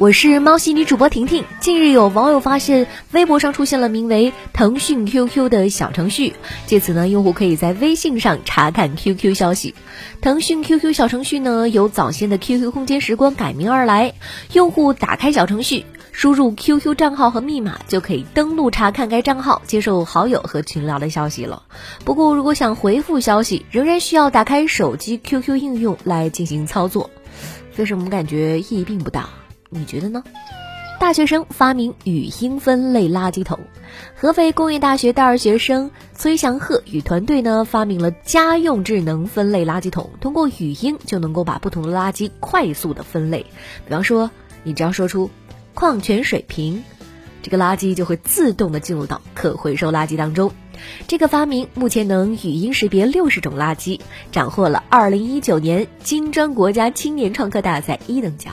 我是猫系女主播婷婷。近日有网友发现，微博上出现了名为“腾讯 QQ” 的小程序，借此呢，用户可以在微信上查看 QQ 消息。腾讯 QQ 小程序呢，由早先的 QQ 空间时光改名而来。用户打开小程序，输入 QQ 账号和密码，就可以登录查看该账号接受好友和群聊的消息了。不过，如果想回复消息，仍然需要打开手机 QQ 应用来进行操作。为什么感觉意义并不大？你觉得呢？大学生发明语音分类垃圾桶。合肥工业大学大二学生崔祥鹤与团队呢发明了家用智能分类垃圾桶，通过语音就能够把不同的垃圾快速的分类。比方说，你只要说出“矿泉水瓶”，这个垃圾就会自动的进入到可回收垃圾当中。这个发明目前能语音识别六十种垃圾，斩获了二零一九年金砖国家青年创客大赛一等奖。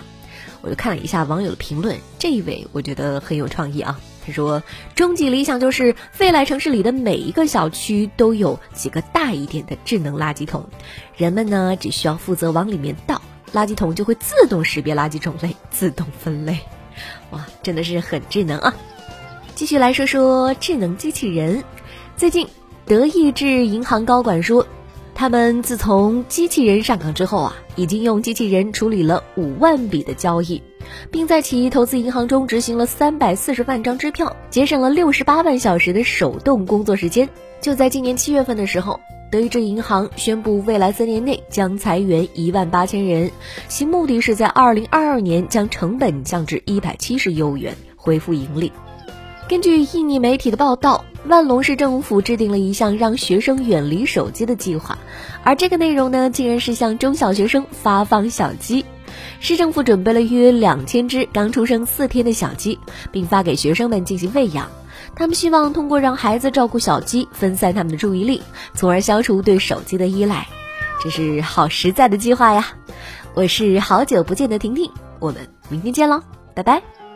我就看了一下网友的评论，这一位我觉得很有创意啊。他说：“终极理想就是未来城市里的每一个小区都有几个大一点的智能垃圾桶，人们呢只需要负责往里面倒，垃圾桶就会自动识别垃圾种类，自动分类。哇，真的是很智能啊！继续来说说智能机器人。最近，德意志银行高管说。”他们自从机器人上岗之后啊，已经用机器人处理了五万笔的交易，并在其投资银行中执行了三百四十万张支票，节省了六十八万小时的手动工作时间。就在今年七月份的时候，德意志银行宣布，未来三年内将裁员一万八千人，其目的是在二零二二年将成本降至一百七十亿欧元，恢复盈利。根据印尼媒体的报道，万隆市政府制定了一项让学生远离手机的计划，而这个内容呢，竟然是向中小学生发放小鸡。市政府准备了约两千只刚出生四天的小鸡，并发给学生们进行喂养。他们希望通过让孩子照顾小鸡，分散他们的注意力，从而消除对手机的依赖。这是好实在的计划呀！我是好久不见的婷婷，我们明天见喽，拜拜。